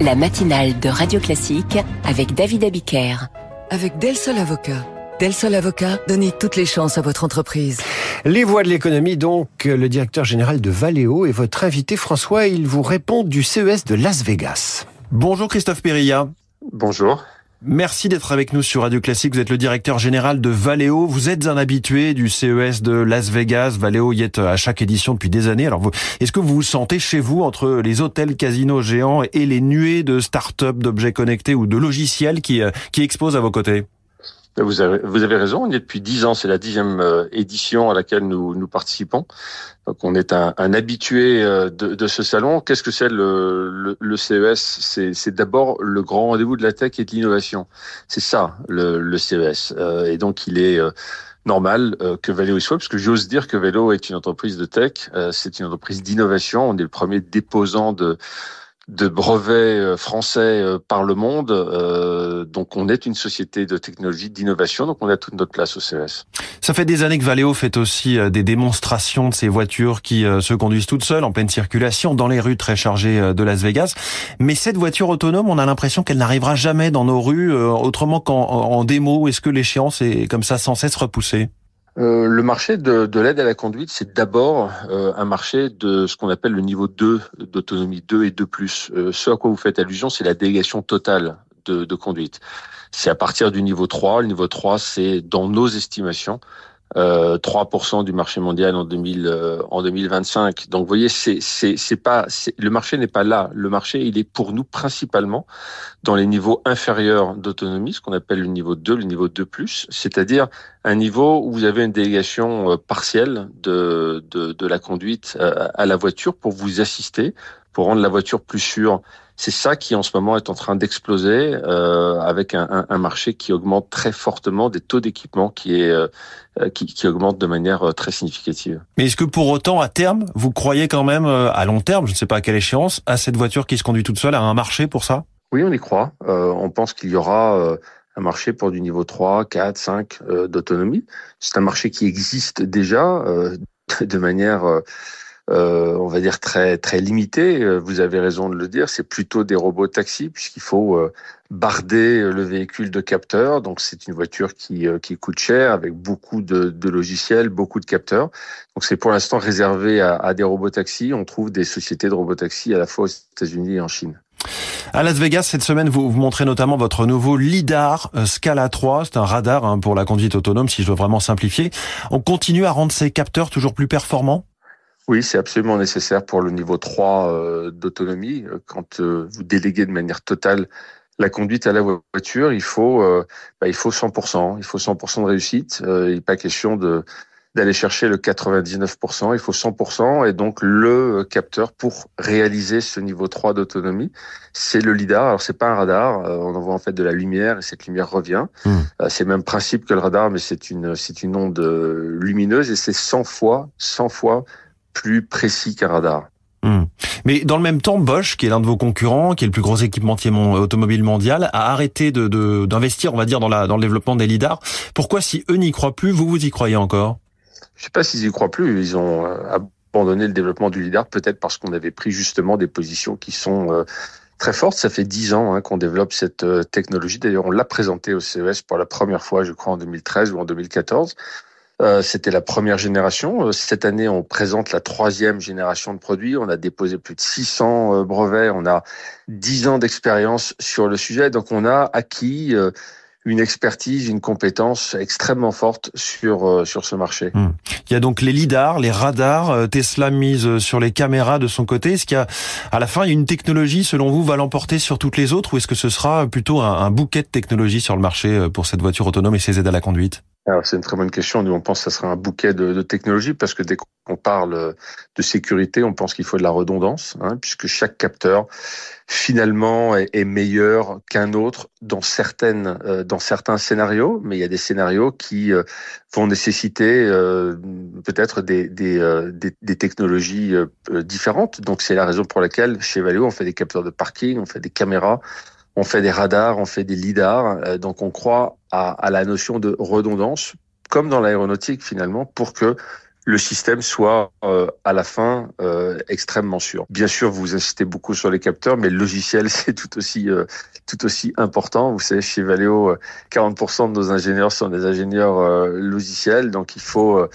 la matinale de Radio Classique avec David Abiker. Avec Del Sol Avocat. Del Sol Avocat, donnez toutes les chances à votre entreprise. Les voix de l'économie, donc, le directeur général de Valeo et votre invité François, il vous répond du CES de Las Vegas. Bonjour Christophe Perilla. Bonjour. Merci d'être avec nous sur Radio Classique. Vous êtes le directeur général de Valeo. Vous êtes un habitué du CES de Las Vegas. Valeo y est à chaque édition depuis des années. Alors, est-ce que vous vous sentez chez vous entre les hôtels casinos géants et les nuées de start-up, d'objets connectés ou de logiciels qui, euh, qui exposent à vos côtés? Vous avez, vous avez raison, on est depuis dix ans, c'est la dixième euh, édition à laquelle nous, nous participons. Donc on est un, un habitué euh, de, de, ce salon. Qu'est-ce que c'est le, le, le, CES C'est d'abord le grand rendez-vous de la tech et de l'innovation. C'est ça le, le CES. Euh, et donc il est normal que Valeo y soit, parce que j'ose dire que Vélo est une entreprise de tech, c'est une entreprise d'innovation. On est le premier déposant de de brevets euh, français euh, par le monde. Euh, donc on est une société de technologie, d'innovation, donc on a toute notre place au CES. Ça fait des années que Valeo fait aussi des démonstrations de ces voitures qui se conduisent toutes seules en pleine circulation dans les rues très chargées de Las Vegas. Mais cette voiture autonome, on a l'impression qu'elle n'arrivera jamais dans nos rues autrement qu'en démo. Est-ce que l'échéance est comme ça sans cesse repoussée? Euh, le marché de, de l'aide à la conduite, c'est d'abord euh, un marché de ce qu'on appelle le niveau 2 d'autonomie, 2 et 2 euh, Ce à quoi vous faites allusion, c'est la délégation totale de, de conduite. C'est à partir du niveau 3. Le niveau 3, c'est dans nos estimations 3% euh, du marché mondial en 2000 euh, en 2025. Donc vous voyez c'est c'est c'est pas le marché n'est pas là. Le marché il est pour nous principalement dans les niveaux inférieurs d'autonomie, ce qu'on appelle le niveau 2, le niveau 2 c'est-à-dire un niveau où vous avez une délégation euh, partielle de de, de la conduite à la voiture pour vous assister, pour rendre la voiture plus sûre c'est ça qui en ce moment est en train d'exploser euh, avec un, un, marché qui augmente très fortement, des taux d'équipement qui est euh, qui, qui augmentent de manière euh, très significative. Mais est-ce que pour autant, à terme, vous croyez quand même, euh, à long terme, je ne sais pas à quelle échéance, à cette voiture qui se conduit toute seule, à un marché pour ça? Oui, on y croit. on pense qu'il y aura un marché pour du niveau 3, 4, 5 d'autonomie. C'est un marché qui existe déjà de manière euh, on va dire très très limité. Euh, vous avez raison de le dire, c'est plutôt des robots taxis puisqu'il faut euh, barder le véhicule de capteurs. Donc c'est une voiture qui qui coûte cher avec beaucoup de, de logiciels, beaucoup de capteurs. Donc c'est pour l'instant réservé à, à des robots taxis. On trouve des sociétés de robots taxis à la fois aux États-Unis et en Chine. À Las Vegas, cette semaine, vous, vous montrez notamment votre nouveau LIDAR Scala 3. C'est un radar hein, pour la conduite autonome, si je veux vraiment simplifier. On continue à rendre ces capteurs toujours plus performants? Oui, c'est absolument nécessaire pour le niveau 3 euh, d'autonomie. Euh, quand euh, vous déléguez de manière totale la conduite à la voiture, il faut, bah, il faut 100%. Il faut 100% de réussite. il n'est pas question de d'aller chercher le 99%, il faut 100%, et donc le capteur pour réaliser ce niveau 3 d'autonomie, c'est le lidar. Alors c'est pas un radar, on envoie en fait de la lumière et cette lumière revient. Hmm. C'est le même principe que le radar, mais c'est une c'est une onde lumineuse et c'est 100 fois 100 fois plus précis qu'un radar. Hmm. Mais dans le même temps, Bosch, qui est l'un de vos concurrents, qui est le plus gros équipementier automobile mondial, a arrêté de d'investir, on va dire, dans, la, dans le développement des lidars. Pourquoi, si eux n'y croient plus, vous vous y croyez encore? Je sais pas s'ils y croient plus. Ils ont euh, abandonné le développement du lidar, peut-être parce qu'on avait pris justement des positions qui sont euh, très fortes. Ça fait dix ans hein, qu'on développe cette euh, technologie. D'ailleurs, on l'a présenté au CES pour la première fois, je crois, en 2013 ou en 2014. Euh, c'était la première génération. Euh, cette année, on présente la troisième génération de produits. On a déposé plus de 600 euh, brevets. On a 10 ans d'expérience sur le sujet. Donc, on a acquis une expertise, une compétence extrêmement forte sur sur ce marché. Hmm. Il y a donc les lidars, les radars. Tesla mise sur les caméras de son côté. Est-ce qu'il y a, à la fin, une technologie selon vous va l'emporter sur toutes les autres, ou est-ce que ce sera plutôt un bouquet de technologies sur le marché pour cette voiture autonome et ses aides à la conduite? C'est une très bonne question. Nous, on pense que ça sera un bouquet de, technologies parce que dès qu'on parle de sécurité, on pense qu'il faut de la redondance, hein, puisque chaque capteur finalement est, meilleur qu'un autre dans certaines, euh, dans certains scénarios. Mais il y a des scénarios qui euh, vont nécessiter euh, peut-être des, des, technologies différentes. Donc, c'est la raison pour laquelle chez Valeo, on fait des capteurs de parking, on fait des caméras on fait des radars, on fait des lidars, euh, donc on croit à, la notion de redondance, comme dans l'aéronautique finalement, pour que le système soit à la fin extrêmement sûr. Bien sûr, vous insistez beaucoup sur les capteurs, mais le logiciel c'est tout aussi important. Vous savez, chez Valeo, 40% de nos ingénieurs sont des ingénieurs logiciels, donc il faut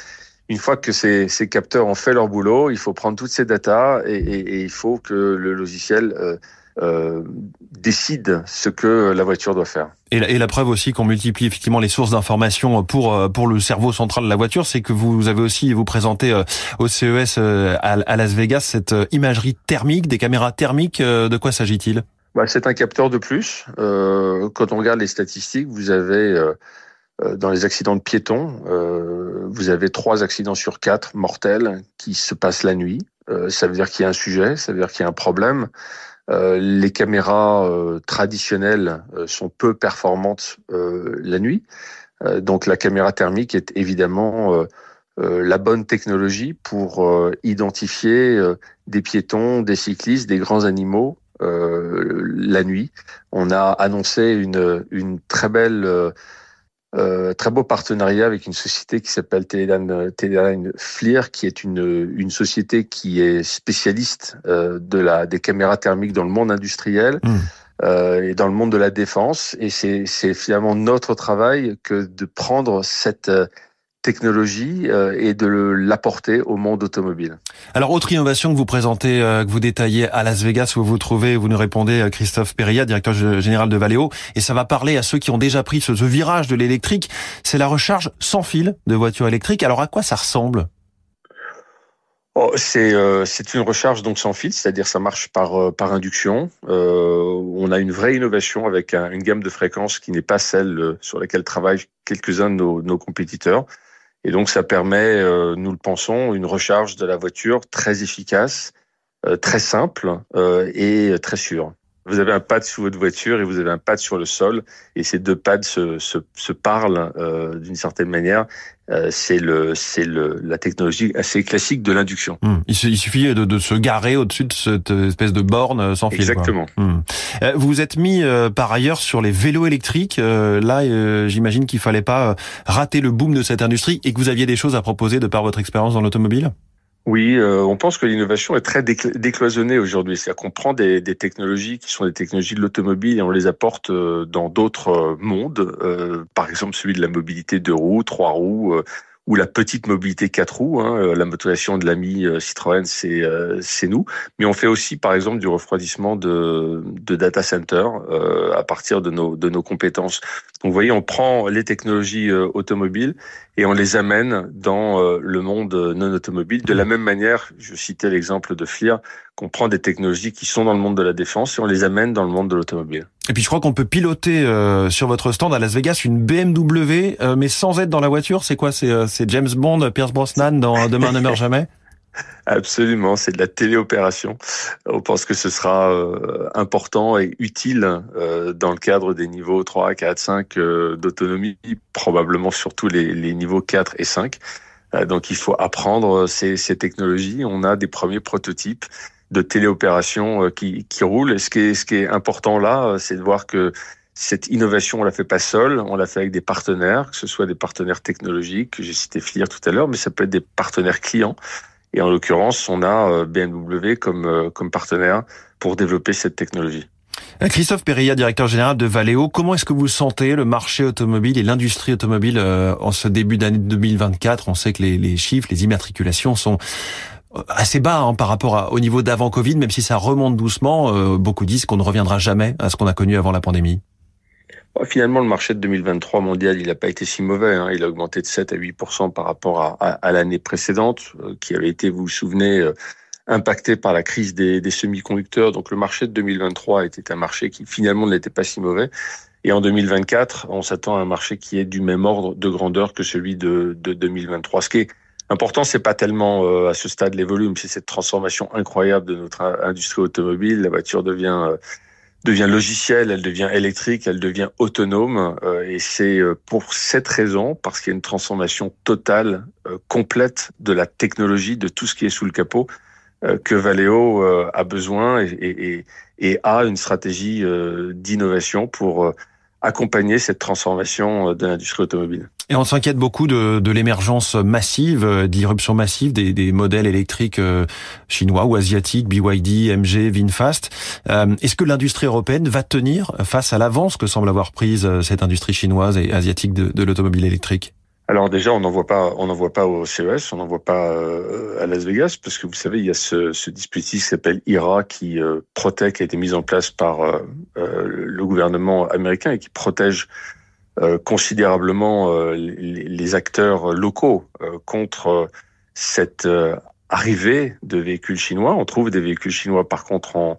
une fois que ces, capteurs ont fait leur boulot, il faut prendre toutes ces datas et, il faut que le logiciel euh, euh, décide ce que la voiture doit faire. Et la, et la preuve aussi qu'on multiplie effectivement les sources d'informations pour euh, pour le cerveau central de la voiture, c'est que vous avez aussi vous présentez euh, au CES à, Las Vegas cette imagerie thermique, des caméras thermiques. De quoi s'agit-il? Bah, C'est un capteur de plus. Euh, quand on regarde les statistiques, vous avez euh, dans les accidents de piétons, euh, vous avez trois accidents sur quatre mortels qui se passent la nuit. Euh, ça veut dire qu'il y a un sujet, ça veut dire qu'il y a un problème. Les caméras traditionnelles sont peu performantes la nuit. donc la caméra thermique est évidemment la bonne technologie pour identifier des piétons, des cyclistes, des grands animaux la nuit. On a annoncé une, une très belle euh, très beau partenariat avec une société qui s'appelle Teledyne, Teledyne FLIR, qui est une, une société qui est spécialiste euh, de la, des caméras thermiques dans le monde industriel. Mmh. Euh, et dans le monde de la défense. Et c'est finalement notre travail que de prendre cette euh, technologie euh, et de l'apporter au monde automobile. Alors, autre innovation que vous présentez, euh, que vous détaillez à Las Vegas, où vous trouvez, vous nous répondez, euh, Christophe Perilla, directeur général de Valeo, et ça va parler à ceux qui ont déjà pris ce, virage de l'électrique, c'est la recharge sans fil de voitures électriques. Alors, à quoi ça ressemble? Oh, c'est c'est une recharge donc sans fil, c'est-à-dire ça marche par par induction. on a une vraie innovation avec une gamme de fréquences qui n'est pas celle sur laquelle travaillent quelques-uns de nos, nos compétiteurs. Et donc ça permet, euh, nous le pensons, une recharge de la voiture très efficace, euh, très simple euh, et très sûre. Vous avez un pad sous votre voiture et vous avez un pad sur le sol, et ces deux pads se, se, se parlent euh, d'une certaine manière. Euh, c'est le, c'est le, la technologie assez classique de l'induction. Hum. Il, suffit de, de, se garer au-dessus de cette espèce de borne sans fil. Exactement. Hum. vous vous êtes mis par ailleurs sur les vélos électriques. là, j'imagine qu'il fallait pas rater le boom de cette industrie et que vous aviez des choses à proposer de par votre expérience dans l'automobile? Oui, euh, on pense que l'innovation est très décloisonnée aujourd'hui. C'est-à-dire qu'on prend des, technologies qui sont des technologies de l'automobile et on les apporte euh, dans d'autres euh, mondes. par exemple, celui de la mobilité deux roues, trois roues ou la petite mobilité quatre roues. Hein, euh, la motorisation de l'ami euh, Citroën, c'est euh, nous. Mais on fait aussi, par exemple, du refroidissement de, data center à partir de nos compétences. Donc, vous voyez, on prend les technologies automobiles et on les amène dans le monde non automobile. De la même manière, je citais l'exemple de FLIR, qu'on prend des technologies qui sont dans le monde de la défense et on les amène dans le monde de l'automobile. Et puis je crois qu'on peut piloter euh, sur votre stand à Las Vegas une BMW, euh, mais sans être dans la voiture. C'est quoi? C'est euh, James Bond, Pierce Brosnan dans Demain ne meurt jamais? Absolument, c'est de la téléopération. On pense que ce sera important et utile dans le cadre des niveaux 3, 4, 5 d'autonomie, probablement surtout les, niveaux 4 et 5. donc il faut apprendre ces, technologies. On a des premiers prototypes de téléopération euh, qui, qui roule. Et ce qui est, important là, euh, c'est de voir que cette innovation, on la fait pas seule, on l'a fait avec des partenaires, que ce soit des partenaires technologiques, j'ai cité FLIR tout à l'heure, mais ça peut être des partenaires clients. Et en l'occurrence, on a euh, BMW comme, comme partenaire pour développer cette technologie. Christophe Perilla, directeur général de Valeo, comment est-ce que vous sentez le marché automobile et l'industrie automobile en ce début d'année 2024 On sait que les, les chiffres, les immatriculations sont assez bas hein, par rapport au niveau d'avant Covid, même si ça remonte doucement. Euh, beaucoup disent qu'on ne reviendra jamais à ce qu'on a connu avant la pandémie. Finalement, le marché de 2023 mondial, il n'a pas été si mauvais. Hein. Il a augmenté de 7 à 8% par rapport à, l'année précédente, euh, qui avait été, vous vous souvenez, euh, impacté par la crise des, semi-conducteurs. Donc le marché de 2023 était un marché qui finalement n'était pas si mauvais. Et en 2024, on s'attend à un marché qui est du même ordre de grandeur que celui de, de 2023. Ce qui est Important, c'est pas tellement euh, à ce stade les volumes, c'est cette transformation incroyable de notre industrie automobile. La voiture devient euh, devient logicielle, elle devient électrique, elle devient autonome, euh, et c'est pour cette raison, parce qu'il y a une transformation totale, complète de la technologie, de tout ce qui est sous le capot, que Valeo a besoin et, et, et, a une stratégie d'innovation pour accompagner cette transformation de l'industrie automobile. Et on s'inquiète beaucoup de, de l'émergence massive, de l'irruption massive des, des, modèles électriques chinois ou asiatiques, BYD, MG, VinFast. Est-ce que l'industrie européenne va tenir face à l'avance que semble avoir prise cette industrie chinoise et asiatique de, de l'automobile électrique? Alors déjà, on n'en voit pas, on n'en voit pas au CES, on n'en voit pas euh, à Las Vegas, parce que vous savez, il y a ce, ce dispositif qui s'appelle IRA, qui euh, protège, qui a été mis en place par euh, le gouvernement américain et qui protège considérablement les, les, acteurs locaux contre cette arrivée de véhicules chinois. On trouve des véhicules chinois, par contre, en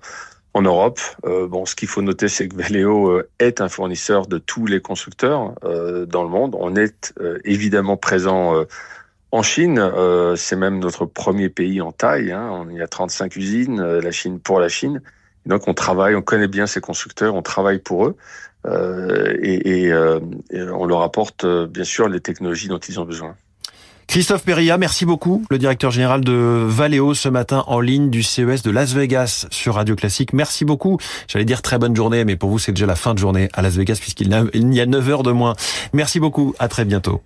en Europe. Euh, bon, ce qu'il faut noter, c'est que Valeo euh, est un fournisseur de tous les constructeurs euh, dans le monde. On est évidemment présent en Chine. c'est même notre premier pays en taille. Hein. On y a 35 usines, la Chine pour la Chine. Donc on travaille, on connaît bien ces constructeurs, on travaille pour eux. et, et on leur apporte bien sûr les technologies dont ils ont besoin. Christophe Perilla, merci beaucoup, le directeur général de Valeo ce matin en ligne du CES de Las Vegas sur Radio Classique. Merci beaucoup. J'allais dire très bonne journée, mais pour vous c'est déjà la fin de journée à Las Vegas puisqu'il y a 9 heures de moins. Merci beaucoup, à très bientôt.